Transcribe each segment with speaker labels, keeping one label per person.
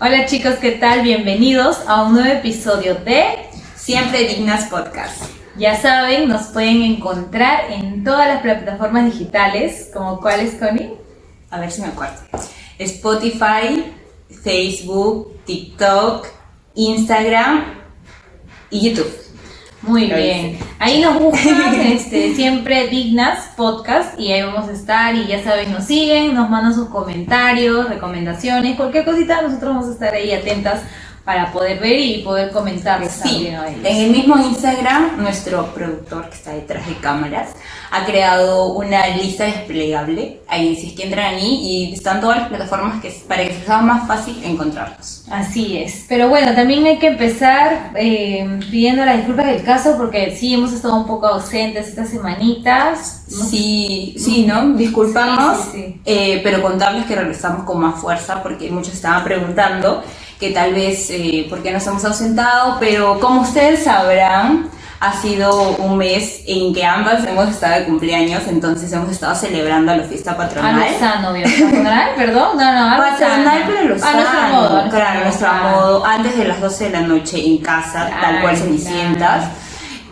Speaker 1: Hola chicos, ¿qué tal? Bienvenidos a un nuevo episodio de
Speaker 2: Siempre Dignas Podcast.
Speaker 1: Ya saben, nos pueden encontrar en todas las plataformas digitales, como cuáles, Connie.
Speaker 2: A ver si me acuerdo. Spotify, Facebook, TikTok, Instagram y YouTube.
Speaker 1: Muy
Speaker 2: Lo
Speaker 1: bien.
Speaker 2: hice.
Speaker 1: Ahí nos buscan este, siempre Dignas Podcast y ahí vamos a estar y ya saben, nos siguen, nos mandan sus comentarios, recomendaciones, cualquier cosita, nosotros vamos a estar ahí atentas para poder ver y poder comentarles
Speaker 2: Sí, en el mismo Instagram, nuestro productor que está detrás de cámaras ha creado una lista desplegable. Ahí, si es que entran ahí y están todas las plataformas que, para que sea más fácil encontrarlos.
Speaker 1: Así es. Pero bueno, también hay que empezar eh, pidiendo las disculpas del caso porque sí hemos estado un poco ausentes estas semanitas.
Speaker 2: Sí, sí, ¿no? Disculpamos,
Speaker 1: Sí, sí, sí.
Speaker 2: eh, pero contarles que regresamos con más fuerza porque muchos estaban preguntando que tal vez eh, por qué nos hemos ausentado, pero como ustedes sabrán, ha sido un mes en que ambas hemos estado de cumpleaños, entonces hemos estado celebrando la fiesta
Speaker 1: A
Speaker 2: patronal.
Speaker 1: lo sano. ¿Patronal? Perdón. No, no, a
Speaker 2: Patronal,
Speaker 1: sano.
Speaker 2: pero lo
Speaker 1: A nuestro
Speaker 2: sano,
Speaker 1: modo. a
Speaker 2: claro, a nuestro
Speaker 1: claro.
Speaker 2: modo, antes de las 12 de la noche en casa, tal cual Cenicientas.
Speaker 1: claro.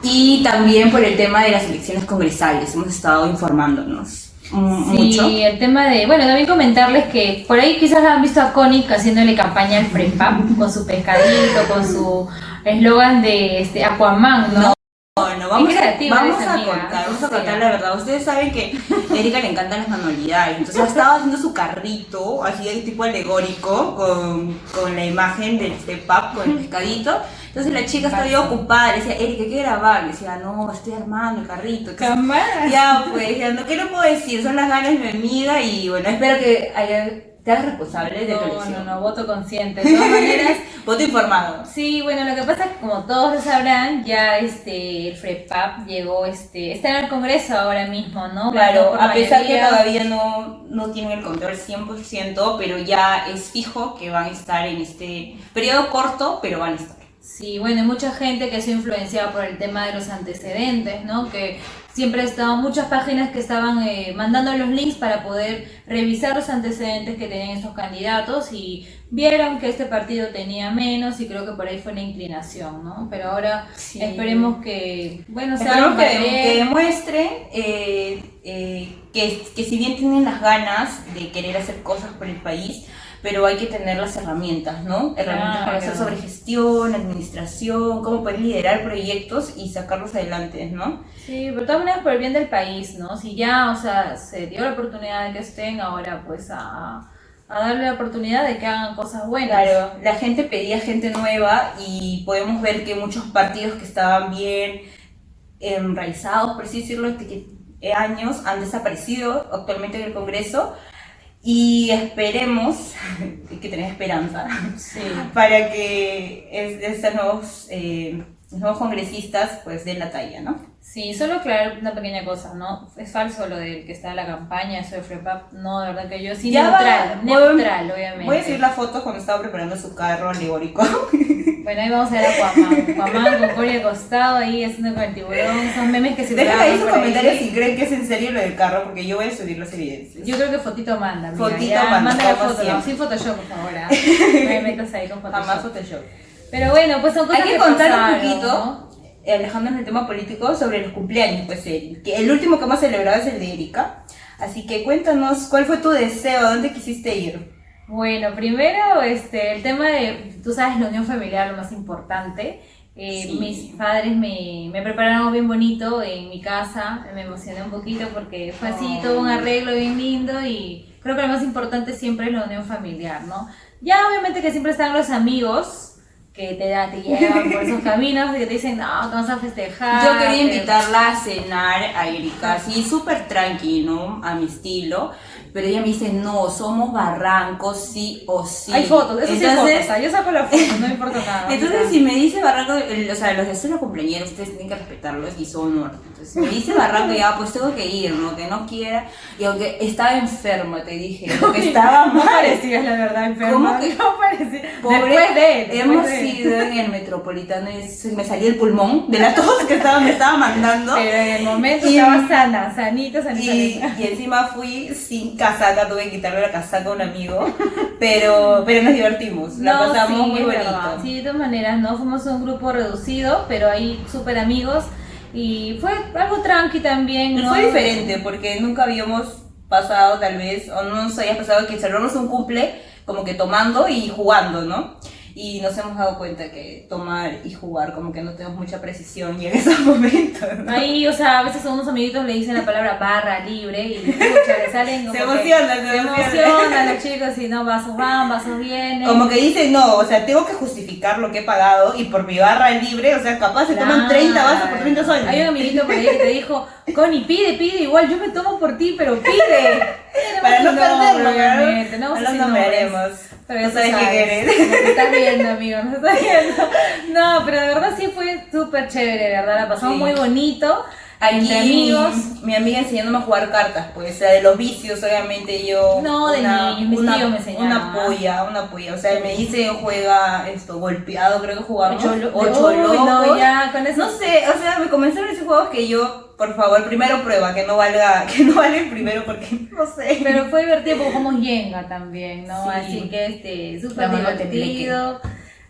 Speaker 2: Y también por el tema de las elecciones congresales, hemos estado informándonos mm,
Speaker 1: Sí, el tema de, bueno, también comentarles que por ahí quizás han visto a Connick haciéndole campaña al FREPAP con su pescadito, con su eslogan de este Aquaman, ¿no?
Speaker 2: Bueno, vamos,
Speaker 1: Es
Speaker 2: a,
Speaker 1: creativa
Speaker 2: vamos a contar, vamos a
Speaker 1: sí.
Speaker 2: contar la verdad. Ustedes saben que a Erika le encantan las manualidades, entonces ha estado haciendo su carrito, así de tipo alegórico, con, con la imagen del step-up, con el pescadito. Entonces la chica estaba bien ocupada, le decía, Erika, ¿qué grabar? Le decía, no, estoy armando el carrito. Entonces, ya, pues, ya, no, ¿qué le puedo decir? Son las ganas de mi amiga y bueno, espero que haya, te hagas responsable de tu
Speaker 1: No,
Speaker 2: elección.
Speaker 1: no, no, voto consciente. De todas maneras,
Speaker 2: Voto informado.
Speaker 1: Sí, bueno, lo que pasa es que como todos lo sabrán, ya este el FREPAP llegó, este, está en el Congreso ahora mismo, ¿no?
Speaker 2: Claro, a pesar que
Speaker 1: mayoría.
Speaker 2: todavía no, no tienen el control 100%, pero ya es fijo que van a estar en este periodo corto, pero van a estar.
Speaker 1: Sí, bueno, hay mucha gente que ha sido influenciada por el tema de los antecedentes, ¿no? Que siempre ha estado muchas páginas que estaban eh, mandando los links para poder revisar los antecedentes que tenían estos candidatos y vieron que este partido tenía menos y creo que por ahí fue una inclinación, ¿no? Pero ahora
Speaker 2: Sí.
Speaker 1: esperemos que, bueno, sea
Speaker 2: Esperemos que, que demuestren eh, eh, que, que si bien tienen las ganas de querer hacer cosas por el país, pero hay que tener las herramientas, ¿no? Herramientas para hacer sobre gestión, administración, cómo poder liderar proyectos y sacarlos adelante, ¿no?
Speaker 1: Sí, pero de todas maneras por el bien del país, ¿no? Si ya, o sea, se dio la oportunidad de que estén ahora, pues a, a darle la oportunidad de que hagan cosas buenas.
Speaker 2: Claro, la gente pedía gente nueva y podemos ver que muchos partidos que estaban bien enraizados, por así decirlo, de que eh, años han desaparecido actualmente en el Congreso y esperemos, hay que tener esperanza,
Speaker 1: Sí.
Speaker 2: para que es- nuevos, eh, nuevos congresistas pues den la talla, ¿no?
Speaker 1: Sí, solo aclarar una pequeña cosa, ¿no? Es falso lo del que está en la campaña, eso de FREPAP. No, de verdad que yo sí,
Speaker 2: Ya
Speaker 1: neutral,
Speaker 2: va, voy-
Speaker 1: neutral, obviamente.
Speaker 2: Voy a decir la foto cuando estaba preparando su carro alegórico.
Speaker 1: Bueno, ahí vamos a ver a Cuamán. Cuamán con Cory acostado ahí haciendo con el tiburón. Esos memes que se
Speaker 2: Dejen ahí sus
Speaker 1: ahí.
Speaker 2: comentarios si creen que es en serio lo del carro, porque yo voy a subir las evidencias.
Speaker 1: Yo creo que fotito manda, amiga.
Speaker 2: Fotito
Speaker 1: Ya,
Speaker 2: manda,
Speaker 1: manda la foto, no, sin Photoshop, por favor. No me metas ahí con Photoshop.
Speaker 2: Jamás Photoshop.
Speaker 1: Pero bueno, pues son cosas
Speaker 2: Hay que contar
Speaker 1: pasaron,
Speaker 2: un poquito,
Speaker 1: ¿no?
Speaker 2: eh, alejándonos del tema político, sobre los cumpleaños. Pues el, que el último que hemos celebrado es el de Erika. Así que cuéntanos, ¿cuál fue tu deseo? ¿A dónde quisiste ir?
Speaker 1: Bueno, primero, este, el tema de, tú sabes, la unión familiar, lo más importante. Eh,
Speaker 2: Sí.
Speaker 1: Mis padres me, me prepararon algo bien bonito en mi casa, me emocioné un poquito porque fue así
Speaker 2: Oh.
Speaker 1: todo un arreglo bien lindo y creo que lo más importante siempre es la unión familiar, ¿no? Ya obviamente que siempre están los amigos que te, da, te llevan por esos caminos y que te dicen, no, te vas a festejar.
Speaker 2: Yo quería
Speaker 1: que-
Speaker 2: invitarla a cenar a Erika, así súper tranquilo, a mi estilo. Pero ella me dice, no, somos barrancos, sí o sí.
Speaker 1: Hay fotos, eso sí
Speaker 2: Entonces,
Speaker 1: fotos, o sea, yo saco las fotos, no importa nada.
Speaker 2: Entonces, si me dice Barranco, o sea, los de los cumpleaños, ustedes tienen que respetarlos y son. Entonces me dice Barranco, ya pues tengo que ir, ¿no? Que no quiera. Y aunque estaba enferma, te dije, que estaba
Speaker 1: mal. No parecías la verdad enferma. ¿Cómo que
Speaker 2: no parecía? Después de él. Hemos ido en el metropolitano y me salía el pulmón de la tos que estaba, me estaba mandando.
Speaker 1: Pero en el momento estaba sana, sanita, sanita.
Speaker 2: Y, y, encima fui sin casaca, tuve que quitarle la casaca a un amigo. Pero, pero nos divertimos, la pasamos muy bonito.
Speaker 1: Sí, de todas maneras, ¿no? Fuimos un grupo reducido, pero ahí súper amigos. Y fue algo tranqui también, ¿no?
Speaker 2: Fue diferente, porque nunca habíamos pasado, tal vez, o no nos había pasado que celebramos un cumple como que tomando y jugando, ¿no? Y nos hemos dado cuenta que tomar y jugar como que no tenemos mucha precisión y en esos momentos.
Speaker 1: Ahí, o sea, a veces a unos amiguitos le dicen la palabra barra libre y le salen como
Speaker 2: se emocionan,
Speaker 1: se, se emocionan los chicos y no, vasos van, vasos vienen.
Speaker 2: Como que dicen, no, o sea, tengo que justificar lo que he pagado y por mi barra libre, o sea, capaz se toman 30 vasos por 30 soles.
Speaker 1: Hay un amiguito por ahí que te dijo, Connie, pide, pide, igual yo me tomo por ti, pero pide.
Speaker 2: para no, perderlo, obviamente. No, no, no, no pero no sabes qué quieres.
Speaker 1: Me estás viendo, amigo, me estás viendo. No, pero de verdad sí fue súper chévere, de verdad. La pasamos muy bonito.
Speaker 2: Aquí, amigos. Mi, amiga enseñándome a jugar cartas, pues, o sea, de los vicios, obviamente yo.
Speaker 1: No, de niños, mis tíos me enseñaron.
Speaker 2: Una polla, una polla. O sea, me dice, juega esto, golpeado, creo que jugamos.
Speaker 1: Ocho, ocho locos. No, ya, con eso.
Speaker 2: No sé, o sea, me comenzaron esos juegos que yo por favor, primero prueba, que no valga, que no vale el primero porque no sé.
Speaker 1: Pero fue divertido porque jugamos Yenga también, ¿no? Así que este, súper divertido.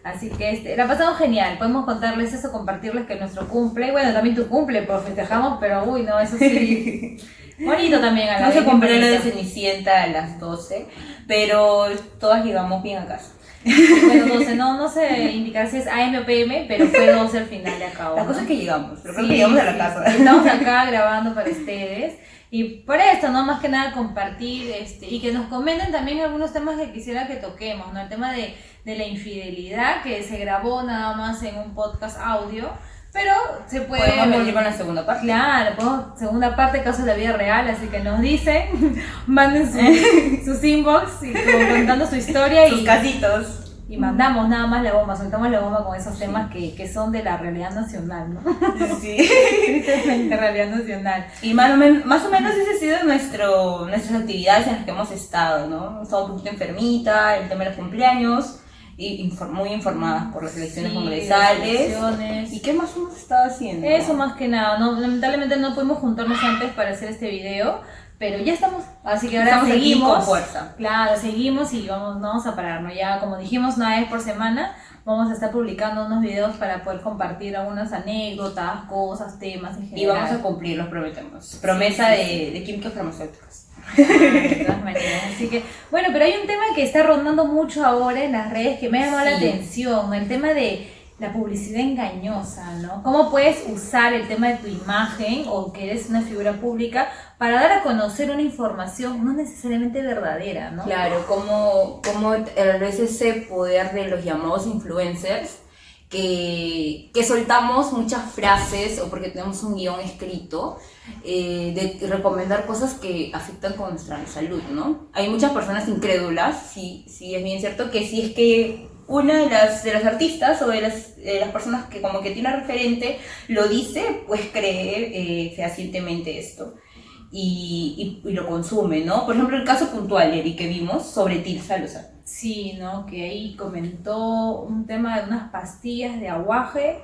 Speaker 1: Así que este, la pasamos genial. Podemos contarles eso, compartirles que nuestro cumple, bueno, también tu cumple, pues festejamos, pero uy, no, eso sí. Bonito también
Speaker 2: a la No se compré lo de Cenicienta a las 12, pero todas llegamos bien a casa.
Speaker 1: Bueno, 12, no, no sé indicar si es AM o PM, pero fue 12 al final de acá.
Speaker 2: La cosa es que llegamos, pero creo que llegamos a la casa.
Speaker 1: Estamos acá grabando para ustedes. Y por esto, ¿no? Más que nada compartir este, y que nos comenten también algunos temas que quisiera que toquemos, ¿no? El tema de, de la infidelidad, que se grabó nada más en un podcast audio pero se puede.
Speaker 2: Podemos venir con la segunda parte.
Speaker 1: Claro, segunda parte, casos de la vida real, así que nos dicen, manden sus inbox y contando su historia.
Speaker 2: Sus
Speaker 1: y,
Speaker 2: casitos.
Speaker 1: Y mandamos nada más la bomba, soltamos la bomba con esos temas que, que son de la realidad nacional, ¿no?
Speaker 2: Sí.
Speaker 1: Tristemente, realidad nacional.
Speaker 2: Y más o, menos, más o menos ese ha sido nuestro, nuestras actividades en las que hemos estado, ¿no? Estamos un poquito enfermita, el tema de los cumpleaños y muy informadas por las elecciones congresales. ¿Y qué más hemos estado haciendo?
Speaker 1: Eso más que nada. No, lamentablemente no pudimos juntarnos antes para hacer este video, pero ya estamos. Así que ahora seguimos.
Speaker 2: con fuerza.
Speaker 1: Claro, seguimos y vamos, no vamos a pararnos. Ya, como dijimos, una vez por semana vamos a estar publicando unos videos para poder compartir algunas anécdotas, cosas, temas en general.
Speaker 2: Y vamos a cumplir, los prometemos. Promesa de, de químicos farmacéuticos.
Speaker 1: de todas maneras. Así que, bueno, pero hay un tema que está rondando mucho ahora en las redes que me ha llamado la atención, el tema de la publicidad engañosa, ¿no? ¿Cómo puedes usar el tema de tu imagen o que eres una figura pública para dar a conocer una información no necesariamente verdadera, ¿no?
Speaker 2: Claro, como, como a veces ese poder de los llamados influencers que, que soltamos muchas frases o porque tenemos un guion escrito eh, de recomendar cosas que afectan con nuestra salud, ¿no? Hay muchas personas incrédulas, sí, sí es bien cierto que si es que una de las, de las artistas o de las, de las personas que como que tiene referente lo dice, pues cree eh, fehacientemente esto. Y, y, lo consume, ¿no? Por ejemplo, el caso puntual, Eri, que vimos sobre Tirsa Lozano.
Speaker 1: Sí, ¿no? Que ahí comentó un tema de unas pastillas de aguaje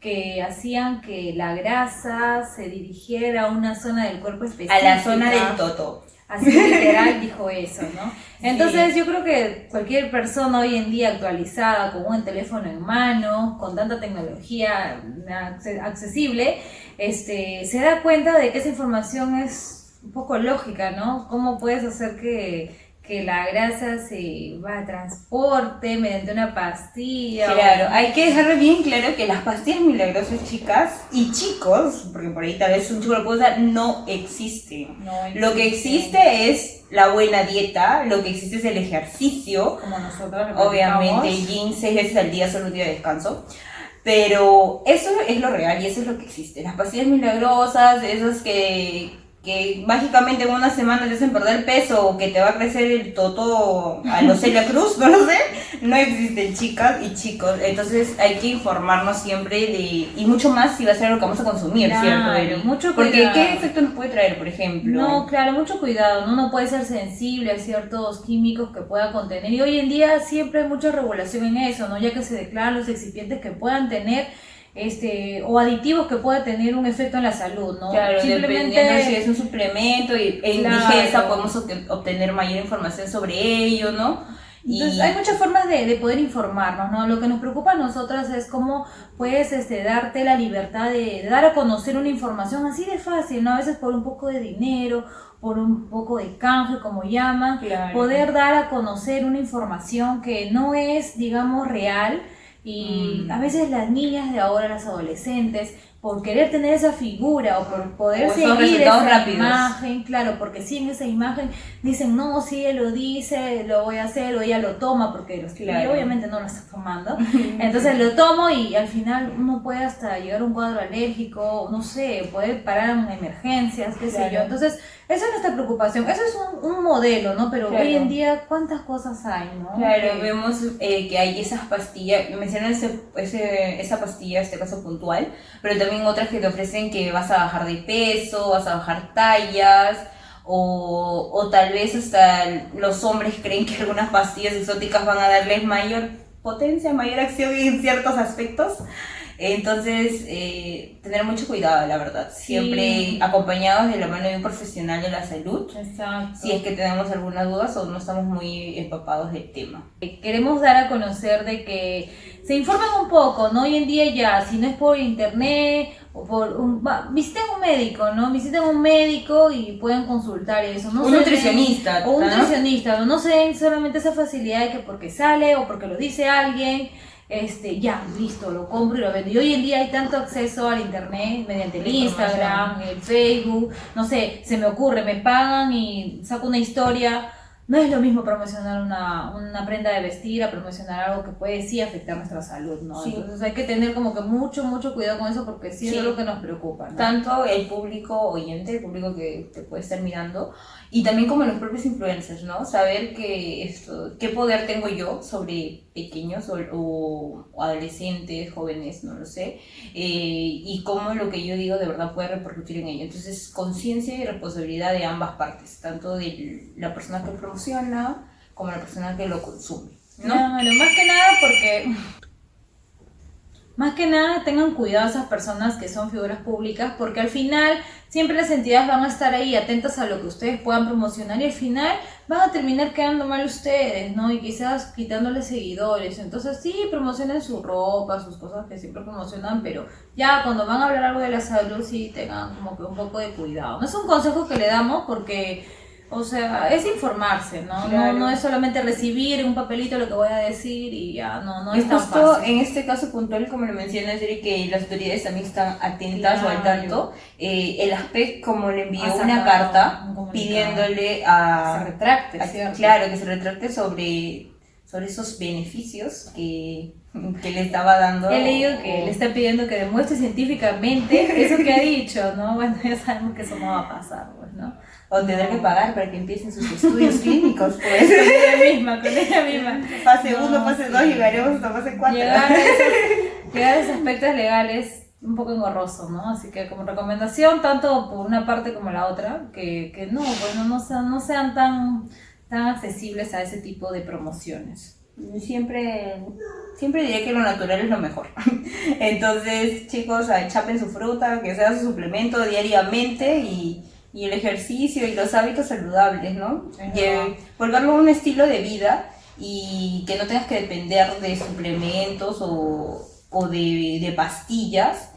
Speaker 1: que hacían que la grasa se dirigiera a una zona del cuerpo específica.
Speaker 2: A la zona del toto.
Speaker 1: Así literal dijo eso, ¿no? Entonces yo creo que cualquier persona hoy en día actualizada, con un teléfono en mano, con tanta tecnología accesible, este, se da cuenta de que esa información es un poco lógica, ¿no? ¿Cómo puedes hacer que que la grasa se va a transporte mediante una pastilla.
Speaker 2: Claro, hay que dejar bien claro que las pastillas milagrosas, chicas y chicos, porque por ahí tal vez un chico lo puede usar, no existen. lo que existe es la buena dieta, lo que existe es el ejercicio.
Speaker 1: Como nosotros.
Speaker 2: Obviamente, gym seis veces al día, solo un día de descanso. Pero eso es lo real y eso es lo que existe. Las pastillas milagrosas, esas que que mágicamente en una semana te hacen perder peso o que te va a crecer el toto a los Celia Cruz, no lo sé, no existen chicas y chicos. Entonces hay que informarnos siempre de, y mucho más si va a ser lo que vamos a consumir,
Speaker 1: Claro,
Speaker 2: ¿cierto?
Speaker 1: mucho
Speaker 2: Porque. ¿qué efecto nos puede traer, por ejemplo?
Speaker 1: No, claro, mucho cuidado, ¿no? No puede ser sensible a ciertos químicos que pueda contener. Y hoy en día siempre hay mucha regulación en eso, ¿no? Ya que se declaran los excipientes que puedan tener este o aditivos que pueda tener un efecto en la salud, ¿no?
Speaker 2: Claro,
Speaker 1: Simplemente
Speaker 2: si es un suplemento y en
Speaker 1: Claro.
Speaker 2: Podemos obte- obtener mayor información sobre ello, ¿no? Y
Speaker 1: Entonces, hay muchas formas de, de poder informarnos, ¿no? Lo que nos preocupa a nosotras es cómo puedes este, darte la libertad de, de dar a conocer una información así de fácil, ¿no? A veces por un poco de dinero, por un poco de canje, como llaman,
Speaker 2: Claro.
Speaker 1: poder dar a conocer una información que no es, digamos, real. Y
Speaker 2: Mm.
Speaker 1: a veces las niñas de ahora, las adolescentes, por querer tener esa figura o por poder
Speaker 2: O
Speaker 1: seguir esa
Speaker 2: rápidos.
Speaker 1: imagen, claro, porque si en esa imagen dicen, no, si él lo dice, lo voy a hacer, o ella lo toma, porque los-
Speaker 2: Claro.
Speaker 1: obviamente no lo está tomando. Entonces lo tomo y al final uno puede hasta llegar a un cuadro alérgico, no sé, puede parar en emergencias, qué sé
Speaker 2: Claro.
Speaker 1: yo. Entonces, esa es nuestra preocupación. Eso es un, un modelo, ¿no? Pero
Speaker 2: Claro.
Speaker 1: hoy en día, ¿cuántas cosas hay, no?
Speaker 2: Claro,
Speaker 1: Que-
Speaker 2: vemos eh, que hay esas pastillas, mencionan ese, ese- esa pastilla, este caso puntual, pero también otras que te ofrecen que vas a bajar de peso, vas a bajar tallas, o, o tal vez hasta los hombres creen que algunas pastillas exóticas van a darles mayor potencia, mayor acción en ciertos aspectos. Entonces, eh, tener mucho cuidado, la verdad. Siempre
Speaker 1: Sí.
Speaker 2: acompañados de la mano de un profesional de la salud,
Speaker 1: Exacto.
Speaker 2: si es que tenemos algunas dudas o no estamos muy empapados del tema.
Speaker 1: Queremos dar a conocer de que se informen un poco, ¿no? Hoy en día ya, si no es por internet o por un... va, visiten un médico, ¿no? Visiten un médico y pueden consultar eso. No
Speaker 2: un
Speaker 1: se den-
Speaker 2: nutricionista.
Speaker 1: O un
Speaker 2: ¿no?
Speaker 1: nutricionista, no se den solamente esa facilidad de que porque sale o porque lo dice alguien, este, ya, listo, lo compro y lo vendo. Y hoy en día hay tanto acceso al internet mediante el Instagram, el Facebook, no sé, se me ocurre, me pagan y saco una historia. No es lo mismo promocionar una, una prenda de vestir a promocionar algo que puede sí afectar nuestra salud, ¿no?
Speaker 2: Sí.
Speaker 1: Entonces hay que tener como que mucho, mucho cuidado con eso porque sí,
Speaker 2: Sí.
Speaker 1: es algo que nos preocupa, ¿no?
Speaker 2: Tanto el público oyente, el público que te puede estar mirando, y también como los propios influencers, ¿no? Saber que esto, qué poder tengo yo sobre pequeños o, adolescentes, jóvenes, no lo sé, eh, y cómo lo que yo digo de verdad puede repercutir en ello. Entonces, conciencia y responsabilidad de ambas partes, tanto de la persona que promociona como la persona que lo consume, ¿no?
Speaker 1: Claro, más que nada porque más que nada tengan cuidado esas personas que son figuras públicas porque al final siempre las entidades van a estar ahí atentas a lo que ustedes puedan promocionar y al final van a terminar quedando mal ustedes, ¿no? Y quizás quitándoles seguidores. Entonces sí, promocionen su ropa, sus cosas que siempre promocionan, pero ya cuando van a hablar algo de la salud sí tengan como que un poco de cuidado. No es un consejo que le damos porque o sea, es informarse, ¿no?
Speaker 2: Claro.
Speaker 1: No, no es solamente recibir un papelito lo que voy a decir y ya, no, no
Speaker 2: y
Speaker 1: es tan
Speaker 2: justo
Speaker 1: fácil.
Speaker 2: en este caso puntual, como lo mencionas, Yuri, que las autoridades también están atentas o al tanto, eh, el ASPEC como le envió una carta
Speaker 1: un
Speaker 2: pidiéndole
Speaker 1: se
Speaker 2: a,
Speaker 1: retracte,
Speaker 2: a-
Speaker 1: ¿cierto?
Speaker 2: claro, que se retracte sobre, sobre esos beneficios que, que le estaba dando.
Speaker 1: He leído que
Speaker 2: o-
Speaker 1: le está pidiendo que demuestre científicamente eso que ha dicho, ¿no? Bueno, ya sabemos que eso no va a pasar, pues, ¿no?
Speaker 2: O tener que pagar para que empiecen sus estudios clínicos,
Speaker 1: Con
Speaker 2: pues.
Speaker 1: ella misma, con ella misma.
Speaker 2: Fase
Speaker 1: No,
Speaker 2: 1, fase
Speaker 1: sí.
Speaker 2: 2, llegaremos hasta fase 4.
Speaker 1: Llegar a, esos, llegar a esos aspectos legales un poco engorroso, ¿no? Así que como recomendación, tanto por una parte como la otra, que, que no, bueno, no sean, no sean tan, tan accesibles a ese tipo de promociones.
Speaker 2: Siempre, siempre diré que lo natural es lo mejor. Entonces, chicos, chapen su fruta, que sea su suplemento diariamente y, y el ejercicio y los hábitos saludables, ¿no? Y, eh, volverlo un estilo de vida y que no tengas que depender de suplementos o, o de, de pastillas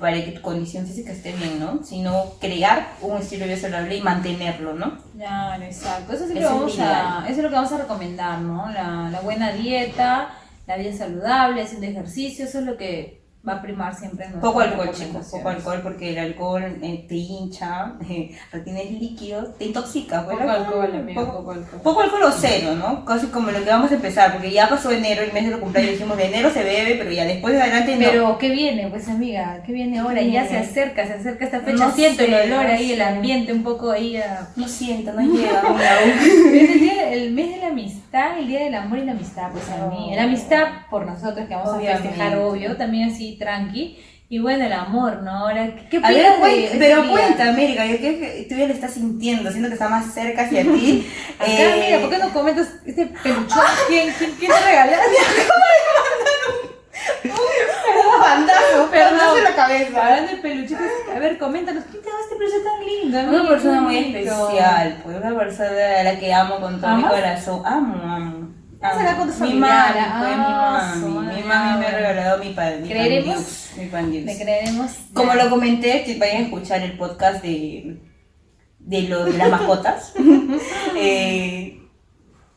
Speaker 2: para que tu condición física esté bien, ¿no? Sino crear un estilo de vida saludable y mantenerlo, ¿no?
Speaker 1: Claro, exacto. Eso, sí
Speaker 2: es
Speaker 1: vamos
Speaker 2: lo
Speaker 1: a,
Speaker 2: ideal.
Speaker 1: eso es lo que vamos a recomendar, ¿no? La, la buena dieta, la vida saludable, haciendo ejercicio, eso es lo que va a primar siempre en
Speaker 2: Poco alcohol, chicos, poco alcohol porque el alcohol eh, te hincha, eh, retienes líquido, te intoxica. pues,
Speaker 1: Poco
Speaker 2: el
Speaker 1: alcohol, amigo,
Speaker 2: poco-
Speaker 1: poco alcohol.
Speaker 2: Poco alcohol o cero, ¿no? Casi como lo que vamos a empezar, porque ya pasó enero, el mes de los cumpleaños, dijimos de enero se bebe, pero ya después de adelante no.
Speaker 1: Pero, ¿qué viene? Pues, amiga, ¿qué viene ahora?
Speaker 2: ¿Qué
Speaker 1: Ya se
Speaker 2: viene?
Speaker 1: acerca, se acerca esta fecha.
Speaker 2: No
Speaker 1: Siento el olor
Speaker 2: no
Speaker 1: ahí, el ambiente un poco ahí a...
Speaker 2: No siento, no llega,
Speaker 1: el, día- el mes de la amistad, el día del amor y la amistad, pues a mí. La amistad por nosotros que vamos a
Speaker 2: Obviamente.
Speaker 1: festejar, obvio, también así tranqui. Y bueno, el amor, ¿no? Ahora, ¿qué,
Speaker 2: A ver,
Speaker 1: de
Speaker 2: pero cuenta, América, yo creo que tú ya le estás sintiendo, siento que está más cerca hacia ti.
Speaker 1: Acá,
Speaker 2: Eh,
Speaker 1: amiga, ¿por qué no comentas este peluchón? ¿Quién, quién, quién te regaló?
Speaker 2: Un bandazo, un bandazo en la cabeza.
Speaker 1: Hablando de peluchitos, a ver, coméntanos, ¿quién te da este peluche tan lindo?
Speaker 2: Una persona muy especial, pues una persona a la que amo con todo mi corazón. Amo, amo.
Speaker 1: Vas a
Speaker 2: amo.
Speaker 1: hablar con tu
Speaker 2: Mi mami, pues,
Speaker 1: ah,
Speaker 2: mi mami. Mi mami me ha regalado mi pan. mi
Speaker 1: ¿Creeremos?
Speaker 2: Pandius, Mi Pandius.
Speaker 1: Le creeremos.
Speaker 2: Como lo comenté, que vayan a escuchar el podcast de, de, lo, de las mascotas. Eh,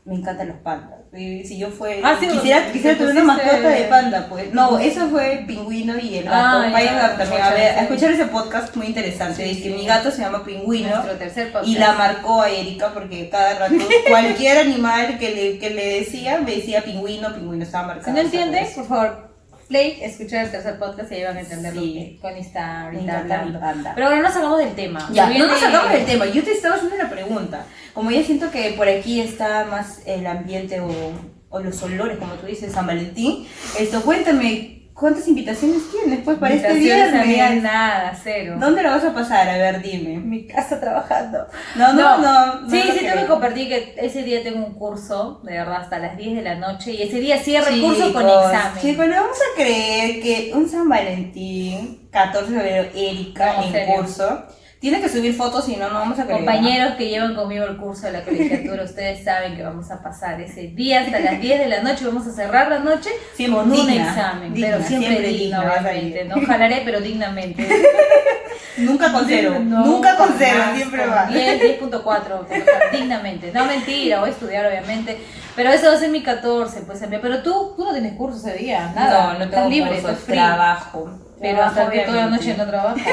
Speaker 2: me encantan los pandas. Y Si yo fue,
Speaker 1: Ah, sí,
Speaker 2: quisiera, quisiera tener una mascota de panda, pues. No, eso fue Pingüino y el gato.
Speaker 1: Ah, ya,
Speaker 2: a, también a, ver, a escuchar ese podcast muy interesante.
Speaker 1: Sí,
Speaker 2: Es que mi gato se llama Pingüino. Y la marcó a Erika porque cada rato cualquier animal que le, que le decía me decía pingüino, pingüino estaba marcado.
Speaker 1: Si no entiendes,
Speaker 2: ¿sabes?
Speaker 1: por favor, play, escuchar el tercer podcast y ahí van a entender lo
Speaker 2: Sí.
Speaker 1: que Connie está ahorita hablando. Pero ahora no salgamos del tema.
Speaker 2: Ya, no nos
Speaker 1: viene-
Speaker 2: sacamos del tema. Yo te estaba haciendo una pregunta. Como ya siento que por aquí está más el ambiente o, o los olores, como tú dices, San Valentín, esto, cuéntame, ¿cuántas invitaciones tienes pues para este viernes?
Speaker 1: nada, cero.
Speaker 2: ¿Dónde lo vas a pasar? A ver, dime.
Speaker 1: En mi casa trabajando.
Speaker 2: No, no, no. no
Speaker 1: sí,
Speaker 2: lo
Speaker 1: sí, tengo que compartir que ese día tengo un curso, de verdad, hasta las 10 de la noche. Y ese día cierro el curso con examen.
Speaker 2: Chicos, no vamos a creer que un San Valentín, 14 de febrero, Erika
Speaker 1: No,
Speaker 2: en
Speaker 1: serio.
Speaker 2: curso, tiene que subir fotos, si no, no vamos a creer.
Speaker 1: Compañeros que llevan conmigo el curso de la colegiatura, ustedes saben que vamos a pasar ese día hasta las 10 de la noche, vamos a cerrar la noche
Speaker 2: Siempre
Speaker 1: con un examen,
Speaker 2: digna,
Speaker 1: pero siempre,
Speaker 2: siempre
Speaker 1: digna obviamente,
Speaker 2: ir.
Speaker 1: ¿no? Jalaré, pero dignamente.
Speaker 2: Nunca con cero,
Speaker 1: No,
Speaker 2: nunca con cero, siempre va.
Speaker 1: 10, 10.4, dignamente. No, mentira, voy a estudiar, obviamente. Pero eso va a ser mi 14, pues. Pero tú, tú no tienes curso ese día, nada.
Speaker 2: No, no tengo
Speaker 1: libre,
Speaker 2: cursos, trabajo.
Speaker 1: Pero hasta que toda la noche no trabajas.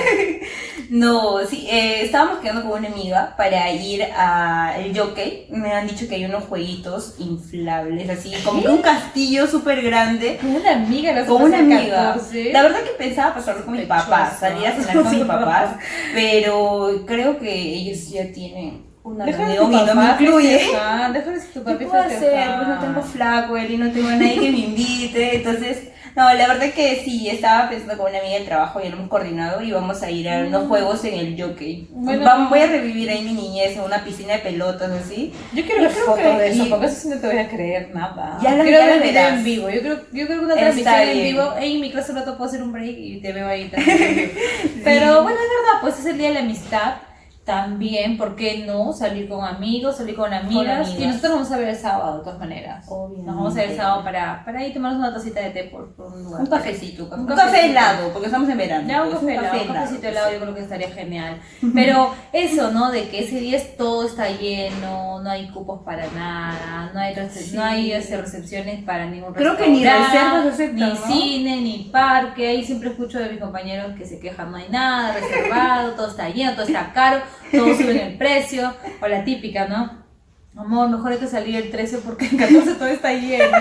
Speaker 2: No, sí, eh, estábamos quedando con una amiga para ir al jockey. Me han dicho que hay unos jueguitos inflables, así como que un castillo súper grande.
Speaker 1: Con una amiga, la
Speaker 2: Con una amiga.
Speaker 1: 14.
Speaker 2: La verdad que pensaba pasarlo con
Speaker 1: Sospechoso.
Speaker 2: papás, salir a cenar con mis papás, pero creo que ellos ya tienen una
Speaker 1: Déjale
Speaker 2: reunión y no me
Speaker 1: papá
Speaker 2: incluye.
Speaker 1: tu
Speaker 2: ¿Qué
Speaker 1: papi
Speaker 2: puedo hacer? Pues no tengo flaco, él y no tengo a nadie que me invite. Entonces, no, la verdad que sí, estaba pensando con una amiga de trabajo, ya lo hemos coordinado y vamos a ir a unos juegos en el jockey.
Speaker 1: Mm. Bueno.
Speaker 2: Vamos, voy a revivir ahí mi niñez en una piscina de pelotas, así.
Speaker 1: Yo quiero ver fotos
Speaker 2: que-
Speaker 1: de eso, porque eso no te voy a creer nada.
Speaker 2: Ya lo-
Speaker 1: quiero ver en vivo. Yo creo, yo creo que una transmisión en vivo. Ey, en mi clase no te puedo hacer un break y te veo ahí también. Pero bueno, es verdad, pues es el día de la amistad. También, ¿por qué no? Salir con amigos, salir con amigas.
Speaker 2: amigas.
Speaker 1: Y nosotros vamos a ver el sábado, de todas maneras.
Speaker 2: Obviamente.
Speaker 1: Nos vamos a ver el sábado para, para ir tomarnos una tacita de té por, por un lugar.
Speaker 2: Un cafecito, un,
Speaker 1: Un
Speaker 2: café helado, porque estamos en verano.
Speaker 1: Ya un
Speaker 2: pues,
Speaker 1: café helado, un cafecito helado yo creo que estaría genial. Pero eso, ¿no? De que ese día todo está lleno, no hay cupos para nada, no hay,
Speaker 2: Sí.
Speaker 1: no hay este, recepciones para ningún
Speaker 2: Creo que ni reservas aceptan,
Speaker 1: Ni
Speaker 2: ¿no?
Speaker 1: cine, ni parque. Ahí siempre escucho de mis compañeros que se quejan, no hay nada reservado, todo está lleno, todo está caro, todo sube en el precio. O la típica, ¿no? Amor, mejor hay que salir el 13 porque el 14 todo está lleno.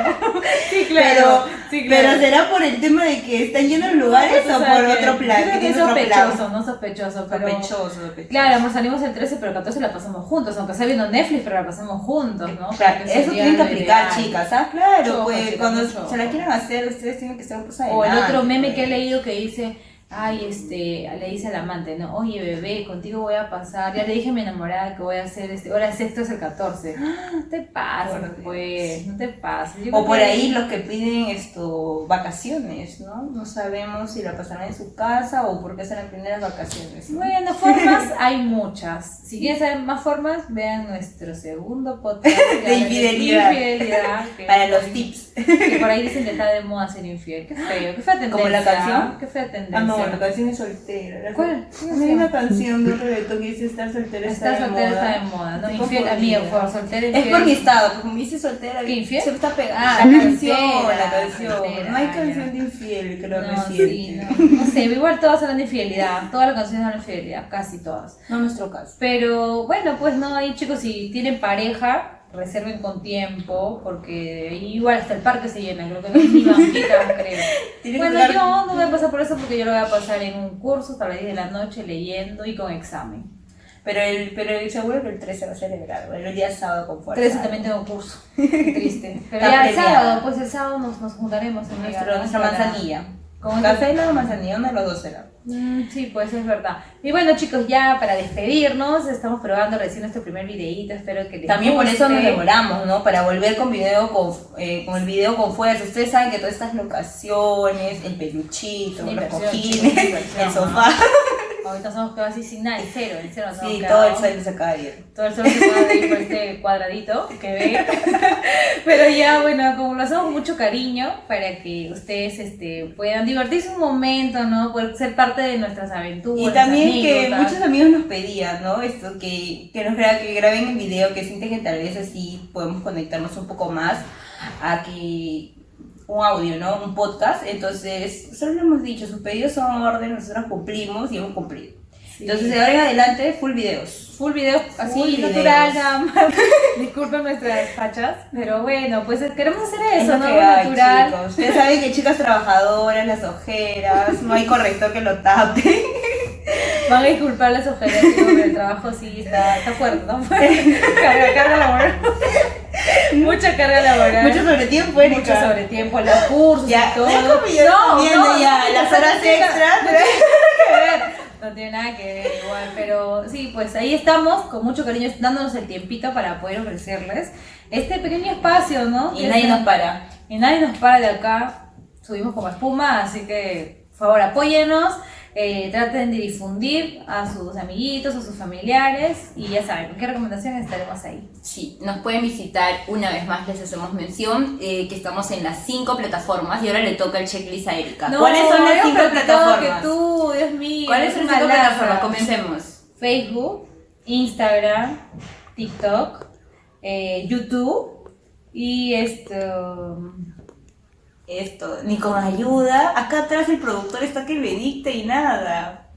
Speaker 1: sí,
Speaker 2: Pero,
Speaker 1: sí,
Speaker 2: pero será por el tema de que están llenos lugares
Speaker 1: Pues,
Speaker 2: o
Speaker 1: o sea,
Speaker 2: por
Speaker 1: que-
Speaker 2: otro plan.
Speaker 1: creo
Speaker 2: que
Speaker 1: que es
Speaker 2: otro plan.
Speaker 1: sospechoso, no sospechoso, pero...
Speaker 2: Sospechoso, sospechoso.
Speaker 1: Claro, amor, salimos el 13, pero el 14 la pasamos juntos, aunque sea viendo Netflix, pero la pasamos juntos, ¿no?
Speaker 2: Claro, eso tienen que aplicar,
Speaker 1: ideal.
Speaker 2: chicas, ¿ah? Claro, pues cuando se la quieran hacer, ustedes tienen que estar pues
Speaker 1: O el otro meme que he
Speaker 2: pues.
Speaker 1: leído que dice, ay, este, le dice al amante, ¿no? Oye, bebé, contigo voy a pasar, ya le dije a mi enamorada que voy a hacer, este, hora sexto es el 14. ¡Ah! No te pases,
Speaker 2: Por
Speaker 1: pues, no te pases. Yo
Speaker 2: O por
Speaker 1: que-
Speaker 2: ahí los que piden esto vacaciones, ¿no? No sabemos si la pasarán en su casa o porque son las primeras vacaciones. ¿no?
Speaker 1: Bueno, formas hay muchas. Si quieren saber más formas, vean nuestro segundo podcast
Speaker 2: De infidelidad.
Speaker 1: infidelidad,
Speaker 2: Para los tips.
Speaker 1: Que por ahí dicen que está de moda ser infiel. Qué feo, qué fea tendencia.
Speaker 2: ¿Como la canción?
Speaker 1: Qué fea tendencia.
Speaker 2: Ah, no, la canción es soltera. La
Speaker 1: ¿Cuál?
Speaker 2: No hay una canción de reggaetón que dice estar soltera está,
Speaker 1: Está
Speaker 2: de
Speaker 1: soltera,
Speaker 2: moda.
Speaker 1: está de moda. No, infiel,
Speaker 2: confundida.
Speaker 1: por soltera,
Speaker 2: Es
Speaker 1: infiel.
Speaker 2: por mi estado, porque como dice soltera,
Speaker 1: ¿Qué, infiel?
Speaker 2: se me está pegando.
Speaker 1: Ah,
Speaker 2: la canción, la canción.
Speaker 1: soltera,
Speaker 2: no hay canción
Speaker 1: ya.
Speaker 2: de infiel, creo
Speaker 1: No,
Speaker 2: reciente.
Speaker 1: sí, no, no sé, igual todas hablan de infidelidad, todas las canciones hablan de infidelidad, casi todas.
Speaker 2: No en nuestro caso.
Speaker 1: Pero bueno, pues no, ahí chicos, si tienen pareja, reserven con tiempo, porque igual hasta el parque se llena, creo que no hay ni banquitas, creo.
Speaker 2: Que
Speaker 1: Bueno, yo no voy a pasar por eso porque yo lo voy a pasar en un curso hasta las 10 de la noche leyendo y con examen.
Speaker 2: Pero, el, pero el- seguro que el 13 va a celebrar, bueno, el día sábado con fuerza.
Speaker 1: 13 también tengo curso. Qué triste. Pero ya el sábado, pues el sábado nos, nos juntaremos en
Speaker 2: Nuestro- nuestra manzanilla.
Speaker 1: Con
Speaker 2: Café y la manzanilla, uno de los dos será.
Speaker 1: Mm, sí, pues es verdad. Y bueno, chicos, ya para despedirnos, estamos probando recién nuestro primer videíto. Espero que les
Speaker 2: También por eso nos demoramos, ¿no? Para volver con video con, eh, con el video con fuerza. Ustedes saben que todas estas locaciones, el peluchito,
Speaker 1: Una
Speaker 2: los cojines,
Speaker 1: una
Speaker 2: el sofá,
Speaker 1: Ahorita somos casi sin nada, y cero, en cero
Speaker 2: sí,
Speaker 1: quedado.
Speaker 2: todo el sueldo se acaba de ir.
Speaker 1: Todo el sol se puede ver por este cuadradito que ve. Pero ya, bueno, como lo hacemos mucho cariño, para que ustedes este, puedan divertirse un momento, ¿no? Poder ser parte de nuestras aventuras.
Speaker 2: Y también que muchos amigos nos pedían, ¿no? Esto, que, que nos gra- que graben el video, que sienten que tal vez así podemos conectarnos un poco más a que un audio, ¿no? Un podcast. Entonces, solo lo hemos dicho, sus pedidos son orden, nosotros cumplimos y hemos cumplido.
Speaker 1: Sí.
Speaker 2: Entonces, de ahora en adelante, full videos.
Speaker 1: Full video así
Speaker 2: Full
Speaker 1: natural
Speaker 2: videos.
Speaker 1: nada más. Disculpen nuestras fachas, pero bueno, pues queremos hacer
Speaker 2: Es
Speaker 1: eso,
Speaker 2: lo
Speaker 1: ¿no?
Speaker 2: que hay,
Speaker 1: natural.
Speaker 2: chicos. Ustedes saben que chicas trabajadoras, las ojeras, no hay corrector que lo tape.
Speaker 1: Van a disculpar las ojeras, pero el trabajo sí está, está fuerte, está fuerte. carga, carga laboral. Mucha carga laboral.
Speaker 2: Mucho sobre tiempo, Erika.
Speaker 1: Mucho sobre tiempo, los cursos
Speaker 2: Ya,
Speaker 1: y todo.
Speaker 2: es como yo
Speaker 1: no, no,
Speaker 2: ya
Speaker 1: no,
Speaker 2: las
Speaker 1: no
Speaker 2: horas
Speaker 1: tiene
Speaker 2: extras.
Speaker 1: nada que ver. No tiene nada que ver igual, pero sí, pues ahí estamos con mucho cariño dándonos el tiempito para poder ofrecerles este pequeño espacio, ¿no?
Speaker 2: Y nadie nos para.
Speaker 1: y nadie nos para de acá, subimos como espuma, así que por favor apóyenos, eh, traten de difundir a sus amiguitos, a sus familiares y ya saben, cualquier recomendación estaremos ahí.
Speaker 2: Sí, nos pueden visitar una vez más, les hacemos mención, eh, que estamos en las cinco plataformas y ahora le toca el checklist a Erika. ¿Cuáles son las cinco plataformas?
Speaker 1: que tú, Dios mío.
Speaker 2: ¿Cuáles son las cinco plataformas? Comencemos.
Speaker 1: Facebook, Instagram, TikTok, eh, YouTube y esto...
Speaker 2: Esto, ni con ayuda. Acá atrás el productor está que me dicta y nada.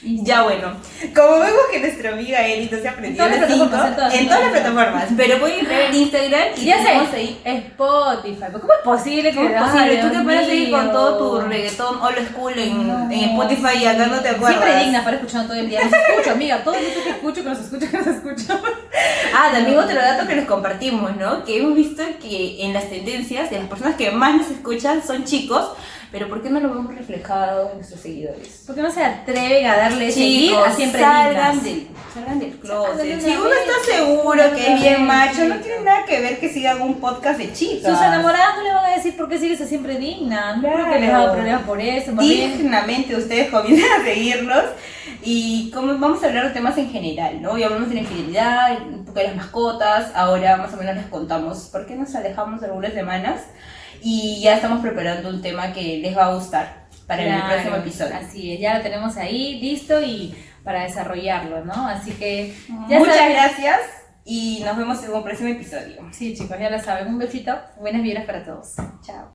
Speaker 2: Ya bueno, como vemos que nuestra amiga Eri no se aprendió
Speaker 1: En todas
Speaker 2: las
Speaker 1: plataformas, en todas,
Speaker 2: las plataformas, pero pueden ver en Instagram y
Speaker 1: Ya sé. Spotify. ¿pero ¿Cómo es posible
Speaker 2: ¿Cómo es posible? Tú que puedes seguir con todo tu reggaetón old school en, Spotify y acá no te acuerdas.
Speaker 1: Siempre digna para escuchando todo el día. Los escucho, amiga. Todo el mundo que escucho, que nos escucha, que nos escucha.
Speaker 2: Ah, también otro dato que les compartimos, ¿no? Que hemos visto que en las tendencias de las personas que más nos escuchan son chicos, pero ¿por qué no lo vemos reflejado en nuestros seguidores?
Speaker 1: ¿Por qué no se atreven a darle seguir a siempre
Speaker 2: salgan del, salgan del closet. Si uno está seguro que es bien macho, no tiene nada que ver que sigan un podcast de chicas.
Speaker 1: Sus enamoradas no le van a decir por qué sigues a siempre digna. No creo que les haga problemas por eso.
Speaker 2: Dignamente ustedes comienzan a seguirlos y como vamos a hablar de temas en general, ¿no? Y hablamos de la infidelidad, un poco de las mascotas, ahora más o menos les contamos por qué nos alejamos algunas semanas y ya estamos preparando un tema que les va a gustar para el próximo episodio.
Speaker 1: Así es, ya lo tenemos ahí listo y para desarrollarlo, ¿no? Así que ya
Speaker 2: Muchas
Speaker 1: saben-
Speaker 2: gracias y nos vemos en un próximo episodio.
Speaker 1: Sí, chicos, ya lo saben. Un besito, buenas vibras para todos. Chao.